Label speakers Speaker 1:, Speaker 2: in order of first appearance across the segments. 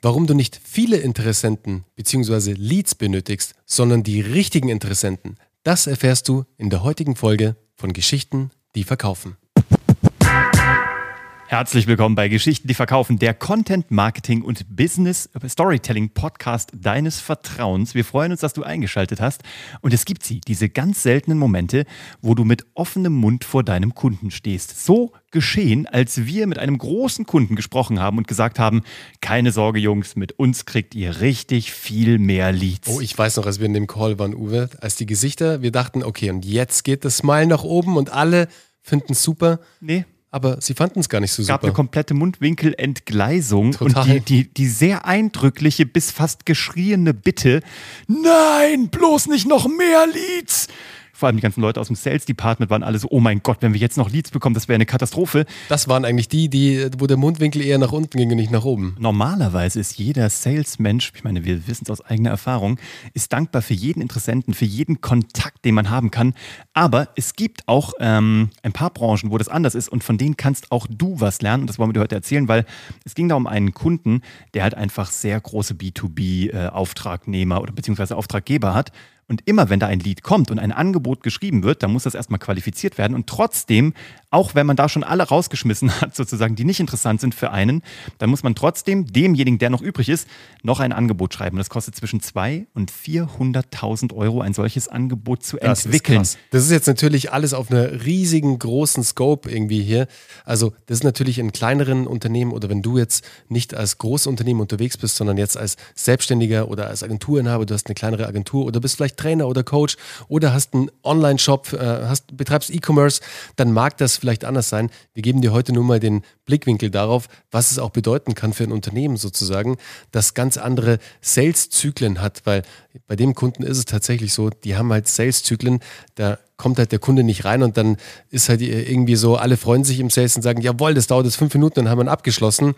Speaker 1: Warum du nicht viele Interessenten bzw. Leads benötigst, sondern die richtigen Interessenten, das erfährst du in der heutigen Folge von Geschichten, die verkaufen.
Speaker 2: Herzlich willkommen bei Geschichten, die verkaufen, der Content Marketing und Business Storytelling Podcast deines Vertrauens. Wir freuen uns, dass du eingeschaltet hast. Und es gibt sie, diese ganz seltenen Momente, wo du mit offenem Mund vor deinem Kunden stehst. So geschehen, als wir mit einem großen Kunden gesprochen haben und gesagt haben, keine Sorge, Jungs, mit uns kriegt ihr richtig viel mehr Leads.
Speaker 1: Oh, ich weiß noch, als wir in dem Call waren, Uwe, als die Gesichter, wir dachten, okay, und jetzt geht das Smile nach oben und alle finden es super.
Speaker 2: Nee
Speaker 1: aber sie fanden es gar nicht so super.
Speaker 2: Es gab eine komplette Mundwinkelentgleisung Total. und die, die, die sehr eindrückliche bis fast geschrieene Bitte, nein, bloß nicht noch mehr Leads vor allem die ganzen Leute aus dem Sales Department waren alle so, oh mein Gott, wenn wir jetzt noch Leads bekommen, das wäre eine Katastrophe.
Speaker 1: Das waren eigentlich die, die, wo der Mundwinkel eher nach unten ging und nicht nach oben.
Speaker 2: Normalerweise ist jeder Salesmensch, ich meine, wir wissen es aus eigener Erfahrung, ist dankbar für jeden Interessenten, für jeden Kontakt, den man haben kann. Aber es gibt auch ähm, ein paar Branchen, wo das anders ist und von denen kannst auch du was lernen. Und das wollen wir dir heute erzählen, weil es ging da um einen Kunden, der halt einfach sehr große B2B-Auftragnehmer äh, oder beziehungsweise Auftraggeber hat und immer wenn da ein Lied kommt und ein Angebot geschrieben wird, dann muss das erstmal qualifiziert werden. Und trotzdem, auch wenn man da schon alle rausgeschmissen hat, sozusagen, die nicht interessant sind für einen, dann muss man trotzdem demjenigen, der noch übrig ist, noch ein Angebot schreiben. Und das kostet zwischen 200.000 und 400.000 Euro, ein solches Angebot zu das entwickeln.
Speaker 1: Ist das ist jetzt natürlich alles auf einer riesigen, großen Scope irgendwie hier. Also das ist natürlich in kleineren Unternehmen oder wenn du jetzt nicht als Großunternehmen unterwegs bist, sondern jetzt als Selbstständiger oder als Agenturinhaber, du hast eine kleinere Agentur oder bist vielleicht Trainer oder Coach oder hast einen Online-Shop, äh, hast, betreibst E-Commerce, dann mag das vielleicht anders sein. Wir geben dir heute nur mal den Blickwinkel darauf, was es auch bedeuten kann für ein Unternehmen sozusagen, das ganz andere Sales-Zyklen hat, weil bei dem Kunden ist es tatsächlich so, die haben halt Sales-Zyklen, da kommt halt der Kunde nicht rein und dann ist halt irgendwie so, alle freuen sich im Sales und sagen, jawohl, das dauert jetzt fünf Minuten, dann haben wir ihn abgeschlossen.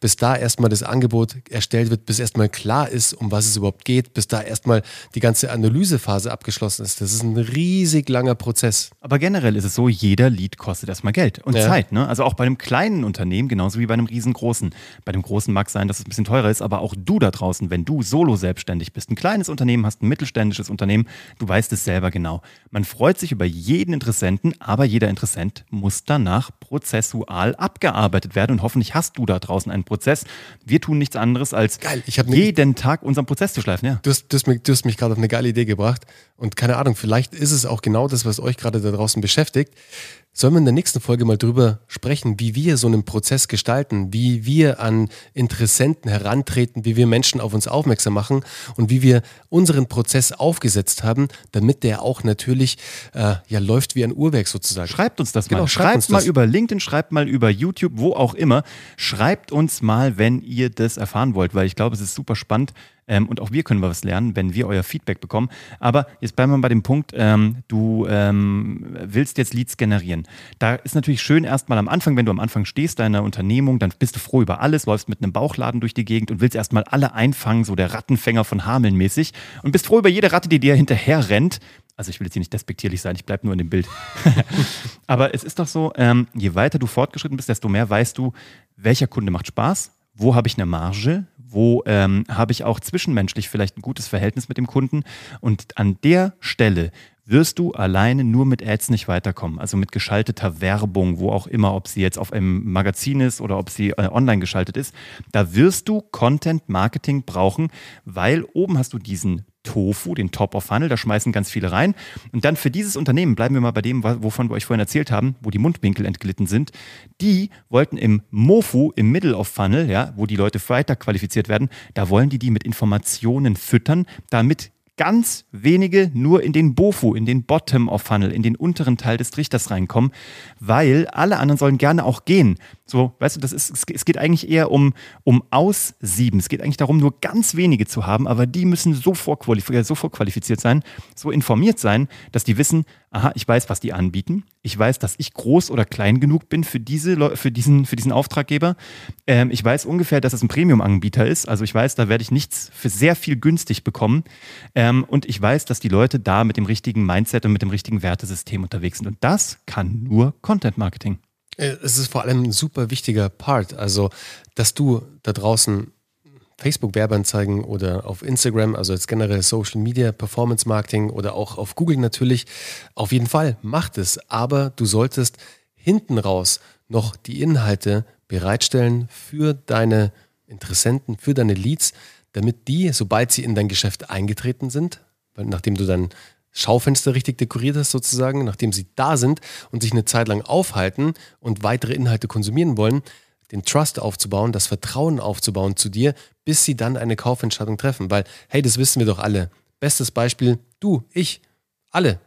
Speaker 1: Bis da erstmal das Angebot erstellt wird, bis erstmal klar ist, um was es überhaupt geht, bis da erstmal die ganze Analysephase abgeschlossen ist. Das ist ein riesig langer Prozess.
Speaker 2: Aber generell ist es so, jeder Lead kostet erstmal Geld und ja. Zeit. Ne? Also auch bei einem kleinen Unternehmen, genauso wie bei einem riesengroßen. Bei dem großen mag sein, dass es ein bisschen teurer ist, aber auch du da draußen, wenn du solo selbstständig bist, ein kleines Unternehmen hast, ein mittelständisches Unternehmen, du weißt es selber genau. Man freut sich sich über jeden Interessenten, aber jeder Interessent muss danach prozessual abgearbeitet werden. Und hoffentlich hast du da draußen einen Prozess. Wir tun nichts anderes, als
Speaker 1: Geil,
Speaker 2: jeden ne, Tag unseren Prozess zu schleifen. Ja.
Speaker 1: Du, hast, du hast mich, mich gerade auf eine geile Idee gebracht. Und keine Ahnung, vielleicht ist es auch genau das, was euch gerade da draußen beschäftigt. Sollen wir in der nächsten Folge mal drüber sprechen, wie wir so einen Prozess gestalten, wie wir an Interessenten herantreten, wie wir Menschen auf uns aufmerksam machen und wie wir unseren Prozess aufgesetzt haben, damit der auch natürlich äh, ja läuft wie ein Uhrwerk sozusagen.
Speaker 2: Schreibt uns das genau, mal. Schreibt, schreibt mal das. über LinkedIn, schreibt mal über YouTube, wo auch immer. Schreibt uns mal, wenn ihr das erfahren wollt, weil ich glaube, es ist super spannend, ähm, und auch wir können was lernen, wenn wir euer Feedback bekommen. Aber jetzt bleiben wir bei dem Punkt, ähm, du ähm, willst jetzt Leads generieren. Da ist natürlich schön erstmal am Anfang, wenn du am Anfang stehst deiner Unternehmung, dann bist du froh über alles, läufst mit einem Bauchladen durch die Gegend und willst erstmal alle einfangen, so der Rattenfänger von Hameln mäßig und bist froh über jede Ratte, die dir hinterher rennt. Also ich will jetzt hier nicht despektierlich sein, ich bleibe nur in dem Bild. Aber es ist doch so, ähm, je weiter du fortgeschritten bist, desto mehr weißt du, welcher Kunde macht Spaß, wo habe ich eine Marge, wo ähm, habe ich auch zwischenmenschlich vielleicht ein gutes Verhältnis mit dem Kunden. Und an der Stelle wirst du alleine nur mit Ads nicht weiterkommen. Also mit geschalteter Werbung, wo auch immer, ob sie jetzt auf einem Magazin ist oder ob sie äh, online geschaltet ist. Da wirst du Content Marketing brauchen, weil oben hast du diesen Tofu, den Top of Funnel, da schmeißen ganz viele rein. Und dann für dieses Unternehmen, bleiben wir mal bei dem, wovon wir euch vorhin erzählt haben, wo die Mundwinkel entglitten sind, die wollten im Mofu, im Middle of Funnel, ja, wo die Leute weiter qualifiziert werden, da wollen die die mit Informationen füttern, damit ganz wenige nur in den Bofu, in den Bottom of Funnel, in den unteren Teil des Trichters reinkommen, weil alle anderen sollen gerne auch gehen. So, weißt du, das ist, es geht eigentlich eher um, um Aussieben. Es geht eigentlich darum, nur ganz wenige zu haben, aber die müssen so vorqualifiziert, so vorqualifiziert sein, so informiert sein, dass die wissen, aha, ich weiß, was die anbieten. Ich weiß, dass ich groß oder klein genug bin für, diese, für, diesen, für diesen Auftraggeber. Ähm, ich weiß ungefähr, dass es ein Premium-Anbieter ist. Also ich weiß, da werde ich nichts für sehr viel günstig bekommen. Ähm, und ich weiß, dass die Leute da mit dem richtigen Mindset und mit dem richtigen Wertesystem unterwegs sind. Und das kann nur Content Marketing.
Speaker 1: Äh, es ist vor allem ein super wichtiger Part. Also, dass du da draußen Facebook-Werbeanzeigen oder auf Instagram, also als generell Social Media, Performance Marketing oder auch auf Google natürlich. Auf jeden Fall, macht es. Aber du solltest hinten raus noch die Inhalte bereitstellen für deine Interessenten, für deine Leads, damit die, sobald sie in dein Geschäft eingetreten sind, nachdem du dein Schaufenster richtig dekoriert hast sozusagen, nachdem sie da sind und sich eine Zeit lang aufhalten und weitere Inhalte konsumieren wollen, den Trust aufzubauen, das Vertrauen aufzubauen zu dir, bis sie dann eine Kaufentscheidung treffen. Weil, hey, das wissen wir doch alle. Bestes Beispiel, du, ich, alle.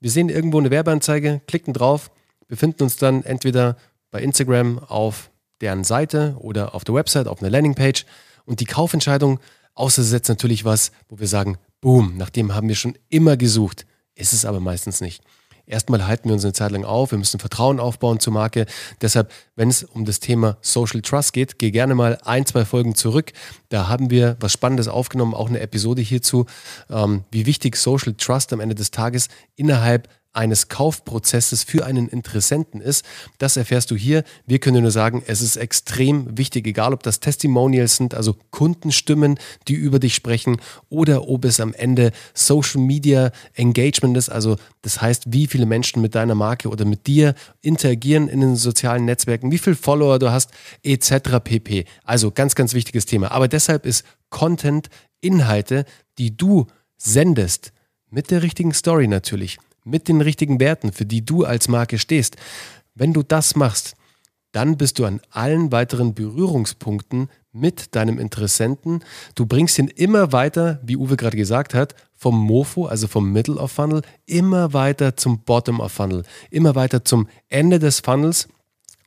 Speaker 1: Wir sehen irgendwo eine Werbeanzeige, klicken drauf, befinden uns dann entweder bei Instagram auf deren Seite oder auf der Website, auf einer Landingpage. Und die Kaufentscheidung, außer es ist jetzt natürlich was, wo wir sagen, boom, nach dem haben wir schon immer gesucht. Ist es aber meistens nicht. Erstmal halten wir uns eine Zeit lang auf, wir müssen Vertrauen aufbauen zur Marke. Deshalb, wenn es um das Thema Social Trust geht, geh gerne mal ein, zwei Folgen zurück. Da haben wir was Spannendes aufgenommen, auch eine Episode hierzu, ähm, wie wichtig Social Trust am Ende des Tages innerhalb eines Kaufprozesses für einen Interessenten ist. Das erfährst du hier. Wir können nur sagen, es ist extrem wichtig, egal ob das Testimonials sind, also Kundenstimmen, die über dich sprechen, oder ob es am Ende Social Media Engagement ist, also das heißt, wie viele Menschen mit deiner Marke oder mit dir interagieren in den sozialen Netzwerken, wie viele Follower du hast, etc. pp. Also ganz, ganz wichtiges Thema. Aber deshalb ist Content, Inhalte, die du sendest, mit der richtigen Story natürlich, mit den richtigen Werten, für die du als Marke stehst, wenn du das machst, dann bist du an allen weiteren Berührungspunkten mit deinem Interessenten. Du bringst ihn immer weiter, wie Uwe gerade gesagt hat, vom Mofo, also vom Middle of Funnel, immer weiter zum Bottom of Funnel, immer weiter zum Ende des Funnels,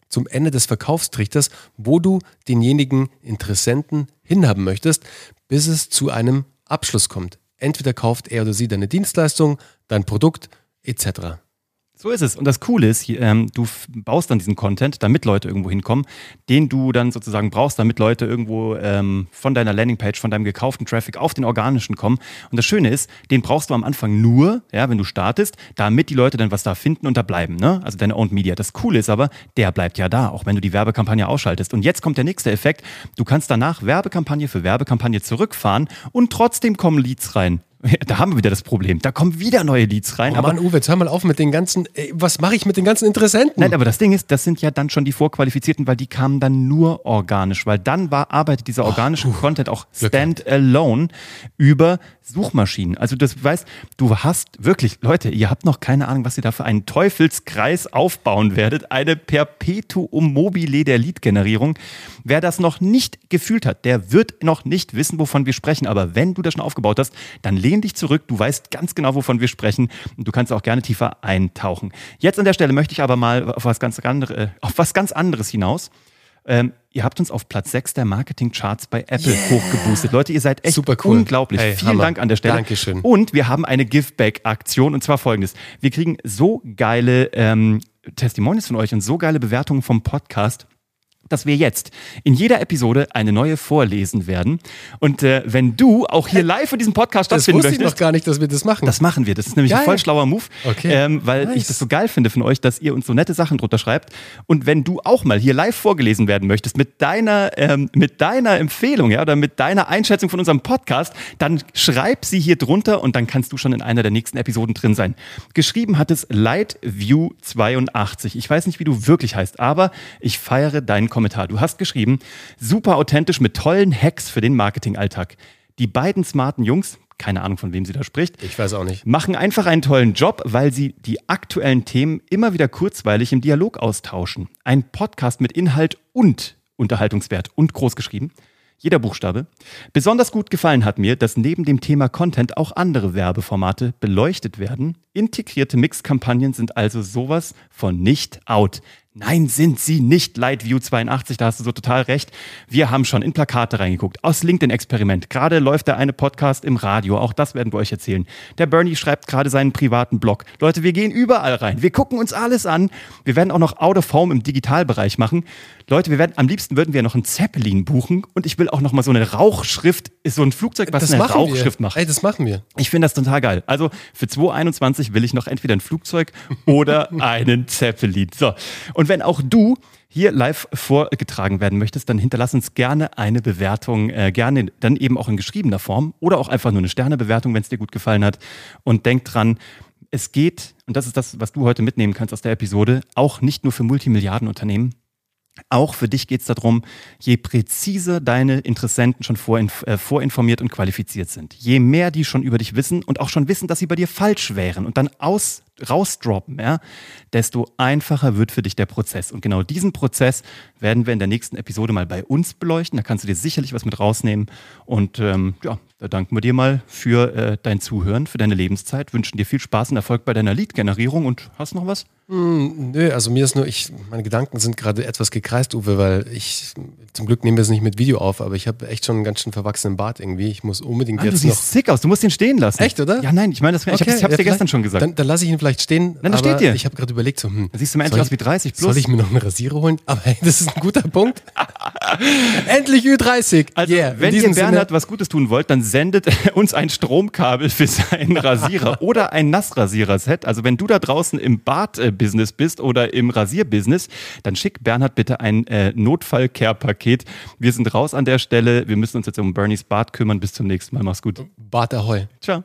Speaker 1: zum Ende des Verkaufstrichters, wo du denjenigen Interessenten hinhaben möchtest, bis es zu einem Abschluss kommt. Entweder kauft er oder sie deine Dienstleistung, dein Produkt etc.
Speaker 2: So ist es. Und das Coole ist, ähm, du baust dann diesen Content, damit Leute irgendwo hinkommen, den du dann sozusagen brauchst, damit Leute irgendwo ähm, von deiner Landingpage, von deinem gekauften Traffic auf den organischen kommen. Und das Schöne ist, den brauchst du am Anfang nur, ja, wenn du startest, damit die Leute dann was da finden und da bleiben. Ne? Also deine Owned Media. Das Coole ist aber, der bleibt ja da, auch wenn du die Werbekampagne ausschaltest. Und jetzt kommt der nächste Effekt. Du kannst danach Werbekampagne für Werbekampagne zurückfahren und trotzdem kommen Leads rein. Da haben wir wieder das Problem. Da kommen wieder neue Leads rein.
Speaker 1: Oh aber Mann, Uwe, jetzt hör mal auf mit den ganzen. Ey, was mache ich mit den ganzen Interessenten?
Speaker 2: Nein, aber das Ding ist, das sind ja dann schon die Vorqualifizierten, weil die kamen dann nur organisch, weil dann war, arbeitet dieser organische oh, Content auch standalone über Suchmaschinen. Also das weißt, du hast wirklich, Leute, ihr habt noch keine Ahnung, was ihr da für einen Teufelskreis aufbauen werdet. Eine Perpetuum mobile der Lead-Generierung. Wer das noch nicht gefühlt hat, der wird noch nicht wissen, wovon wir sprechen. Aber wenn du das schon aufgebaut hast, dann lehn dich zurück. Du weißt ganz genau, wovon wir sprechen. Und du kannst auch gerne tiefer eintauchen. Jetzt an der Stelle möchte ich aber mal auf was ganz, andere, äh, auf was ganz anderes hinaus. Ähm, ihr habt uns auf Platz 6 der Marketing-Charts bei Apple yeah. hochgeboostet. Leute, ihr seid echt Super cool. unglaublich. Hey, Vielen Hammer. Dank an der Stelle.
Speaker 1: Dankeschön.
Speaker 2: Und wir haben eine Giveback-Aktion und zwar folgendes. Wir kriegen so geile ähm, Testimonials von euch und so geile Bewertungen vom Podcast dass wir jetzt in jeder Episode eine neue vorlesen werden. Und äh, wenn du auch hier live in diesem Podcast stattfinden
Speaker 1: möchtest. Das wusste ich noch gar nicht, dass wir das machen.
Speaker 2: Das machen wir. Das ist nämlich geil. ein voll schlauer Move, okay. ähm, weil nice. ich das so geil finde von euch, dass ihr uns so nette Sachen drunter schreibt. Und wenn du auch mal hier live vorgelesen werden möchtest mit deiner, ähm, mit deiner Empfehlung ja, oder mit deiner Einschätzung von unserem Podcast, dann schreib sie hier drunter und dann kannst du schon in einer der nächsten Episoden drin sein. Geschrieben hat es Lightview82. Ich weiß nicht, wie du wirklich heißt, aber ich feiere deinen Kommentar. Kommentar. Du hast geschrieben, super authentisch mit tollen Hacks für den Marketingalltag. Die beiden smarten Jungs, keine Ahnung, von wem sie da spricht.
Speaker 1: Ich weiß auch nicht.
Speaker 2: Machen einfach einen tollen Job, weil sie die aktuellen Themen immer wieder kurzweilig im Dialog austauschen. Ein Podcast mit Inhalt und Unterhaltungswert und groß geschrieben. Jeder Buchstabe. Besonders gut gefallen hat mir, dass neben dem Thema Content auch andere Werbeformate beleuchtet werden. Integrierte Mixkampagnen sind also sowas von nicht out. Nein, sind sie nicht, Lightview 82, da hast du so total recht. Wir haben schon in Plakate reingeguckt, aus LinkedIn-Experiment. Gerade läuft der eine Podcast im Radio, auch das werden wir euch erzählen. Der Bernie schreibt gerade seinen privaten Blog. Leute, wir gehen überall rein. Wir gucken uns alles an. Wir werden auch noch Out of Home im Digitalbereich machen. Leute, wir werden, am liebsten würden wir noch einen Zeppelin buchen und ich will auch noch mal so eine Rauchschrift, ist so ein Flugzeug, was das eine Rauchschrift
Speaker 1: wir.
Speaker 2: macht.
Speaker 1: Ey, das machen wir.
Speaker 2: Ich finde das total geil. Also für 2021 will ich noch entweder ein Flugzeug oder einen Zeppelin. So. Und wenn auch du hier live vorgetragen werden möchtest, dann hinterlass uns gerne eine Bewertung, äh, gerne dann eben auch in geschriebener Form oder auch einfach nur eine Sternebewertung, wenn es dir gut gefallen hat. Und denk dran, es geht, und das ist das, was du heute mitnehmen kannst aus der Episode, auch nicht nur für Multimilliardenunternehmen, auch für dich geht es darum, je präziser deine Interessenten schon vorinf äh, vorinformiert und qualifiziert sind, je mehr die schon über dich wissen und auch schon wissen, dass sie bei dir falsch wären und dann aus rausdroppen, ja, desto einfacher wird für dich der Prozess. Und genau diesen Prozess werden wir in der nächsten Episode mal bei uns beleuchten. Da kannst du dir sicherlich was mit rausnehmen. Und ähm, ja, da danken wir dir mal für äh, dein Zuhören, für deine Lebenszeit, wünschen dir viel Spaß und Erfolg bei deiner Lead-Generierung und hast noch was?
Speaker 1: Mm, nö, also mir ist nur, ich, meine Gedanken sind gerade etwas gekreist, Uwe, weil ich, zum Glück nehmen wir es nicht mit Video auf, aber ich habe echt schon einen ganz schön verwachsenen Bart irgendwie. Ich muss unbedingt
Speaker 2: ah,
Speaker 1: jetzt
Speaker 2: du siehst sick aus, du musst ihn stehen lassen.
Speaker 1: Echt, oder?
Speaker 2: Ja, nein, ich meine, okay, ich habe es ja, dir gestern schon gesagt.
Speaker 1: Dann, dann lasse ich ihn vielleicht stehen.
Speaker 2: Nein, da steht dir.
Speaker 1: Ich habe gerade überlegt, so, hm,
Speaker 2: dann siehst du mir endlich aus wie 30 plus.
Speaker 1: Soll ich mir noch eine Rasiere holen? Aber hey, das ist ein guter Punkt. endlich Ü30.
Speaker 2: Also, yeah, wenn ihr Bernhard Sinne. was Gutes tun wollt, dann sendet uns ein Stromkabel für seinen Rasierer oder ein Nassrasierer-Set. Also wenn du da draußen im Bad-Business bist oder im Rasierbusiness, dann schick Bernhard bitte ein äh, Notfall-Care-Paket. Wir sind raus an der Stelle. Wir müssen uns jetzt um Bernies Bart kümmern. Bis zum nächsten Mal. Mach's gut.
Speaker 1: Bart Ahoi.
Speaker 2: Ciao.